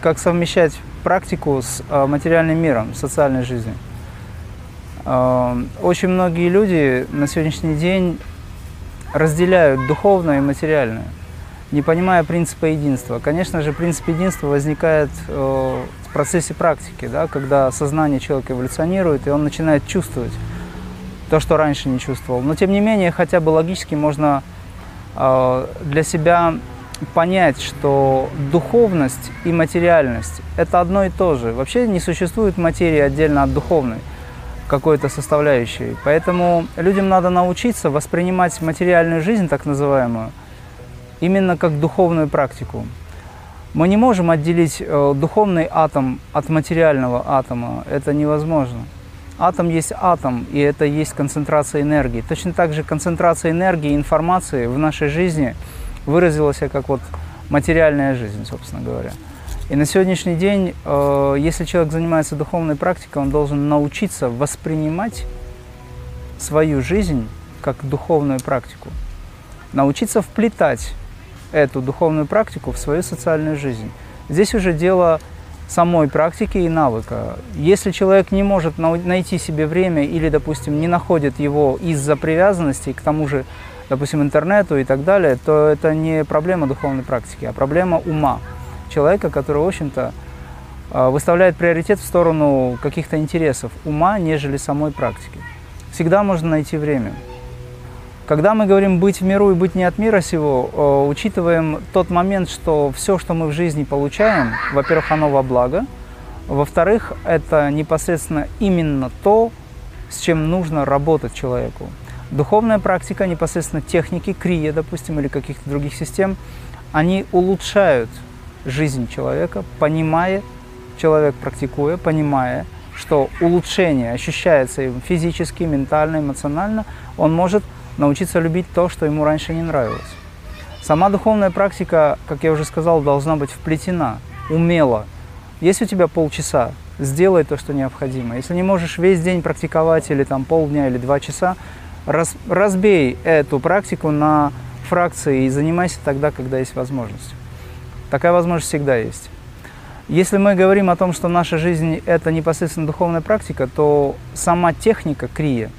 Как совмещать практику с э, материальным миром, социальной жизнью? Э, очень многие люди на сегодняшний день разделяют духовное и материальное, не понимая принципа единства. Конечно же, принцип единства возникает э, в процессе практики, да, когда сознание человека эволюционирует, и он начинает чувствовать то, что раньше не чувствовал. Но тем не менее, хотя бы логически можно для себя понять, что духовность и материальность – это одно и то же. Вообще не существует материи отдельно от духовной какой-то составляющей. Поэтому людям надо научиться воспринимать материальную жизнь, так называемую, именно как духовную практику. Мы не можем отделить э, духовный атом от материального атома. Это невозможно. Атом есть атом, и это есть концентрация энергии. Точно так же концентрация энергии и информации в нашей жизни – выразилась как вот материальная жизнь, собственно говоря. И на сегодняшний день, э, если человек занимается духовной практикой, он должен научиться воспринимать свою жизнь как духовную практику. Научиться вплетать эту духовную практику в свою социальную жизнь. Здесь уже дело самой практики и навыка. Если человек не может найти себе время или, допустим, не находит его из-за привязанности к тому же допустим, интернету и так далее, то это не проблема духовной практики, а проблема ума человека, который, в общем-то, а, выставляет приоритет в сторону каких-то интересов ума, нежели самой практики. Всегда можно найти время. Когда мы говорим «быть в миру» и «быть не от мира сего», а, учитываем тот момент, что все, что мы в жизни получаем, во-первых, оно во благо, во-вторых, это непосредственно именно то, с чем нужно работать человеку. Духовная практика, непосредственно техники, крия, допустим, или каких-то других систем, они улучшают жизнь человека, понимая, человек практикуя, понимая, что улучшение ощущается им физически, ментально, эмоционально, он может научиться любить то, что ему раньше не нравилось. Сама духовная практика, как я уже сказал, должна быть вплетена, умело. Есть у тебя полчаса, сделай то, что необходимо. Если не можешь весь день практиковать или там полдня или два часа, Раз, разбей эту практику на фракции и занимайся тогда, когда есть возможность. Такая возможность всегда есть. Если мы говорим о том, что наша жизнь – это непосредственно духовная практика, то сама техника крия,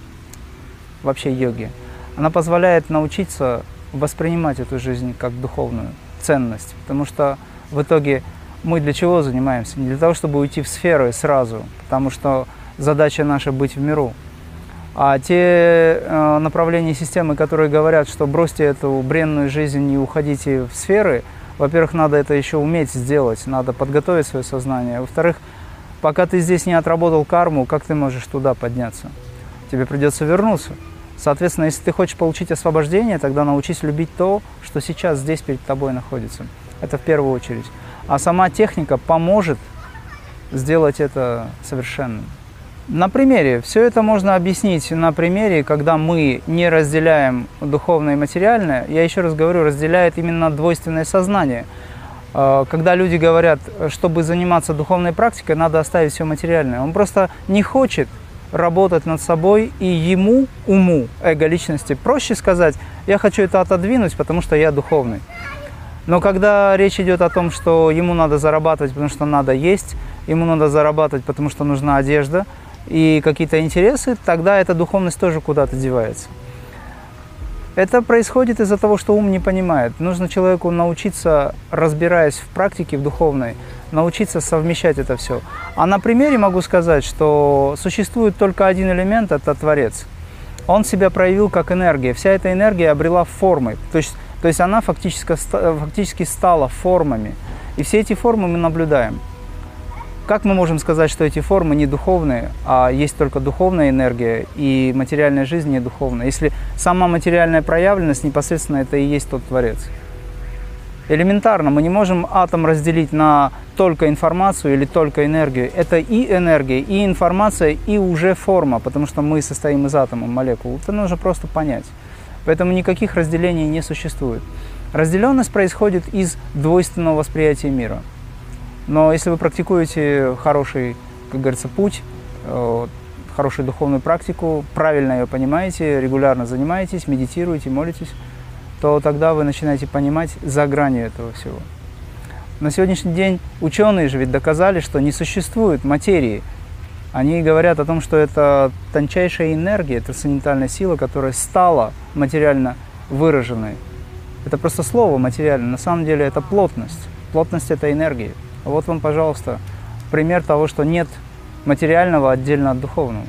вообще йоги, она позволяет научиться воспринимать эту жизнь как духовную ценность. Потому что в итоге мы для чего занимаемся? Не для того, чтобы уйти в сферы сразу, потому что задача наша быть в миру – а те э, направления системы, которые говорят, что бросьте эту бренную жизнь и уходите в сферы, во-первых, надо это еще уметь сделать, надо подготовить свое сознание. Во-вторых, пока ты здесь не отработал карму, как ты можешь туда подняться? Тебе придется вернуться. Соответственно, если ты хочешь получить освобождение, тогда научись любить то, что сейчас здесь перед тобой находится. Это в первую очередь. А сама техника поможет сделать это совершенным. На примере. Все это можно объяснить на примере, когда мы не разделяем духовное и материальное. Я еще раз говорю, разделяет именно двойственное сознание. А, когда люди говорят, чтобы заниматься духовной практикой, надо оставить все материальное. Он просто не хочет работать над собой, и ему, уму, эго личности, проще сказать, я хочу это отодвинуть, потому что я духовный. Но когда речь идет о том, что ему надо зарабатывать, потому что надо есть, ему надо зарабатывать, потому что нужна одежда – и какие-то интересы, тогда эта духовность тоже куда-то девается. Это происходит из-за того, что ум не понимает. Нужно человеку научиться, разбираясь в практике, в духовной, научиться совмещать это все. А на примере могу сказать, что существует только один элемент – это Творец. Он себя проявил как энергия. Вся эта энергия обрела формы. То есть, то есть она фактически, фактически стала формами. И все эти формы мы наблюдаем. Как мы можем сказать, что эти формы не духовные, а есть только духовная энергия и материальная жизнь не духовная, если сама материальная проявленность непосредственно это и есть тот Творец? Элементарно, мы не можем атом разделить на только информацию или только энергию. Это и энергия, и информация, и уже форма, потому что мы состоим из атома, молекул. Это нужно просто понять. Поэтому никаких разделений не существует. Разделенность происходит из двойственного восприятия мира – но если вы практикуете хороший, как говорится, путь, э, хорошую духовную практику, правильно ее понимаете, регулярно занимаетесь, медитируете, молитесь, то тогда вы начинаете понимать за гранью этого всего. На сегодняшний день ученые же ведь доказали, что не существует материи. Они говорят о том, что это тончайшая энергия, трансцендентальная сила, которая стала материально выраженной. Это просто слово материально. На самом деле это плотность. Плотность – это энергия. Вот вам, пожалуйста, пример того, что нет материального отдельно от духовного.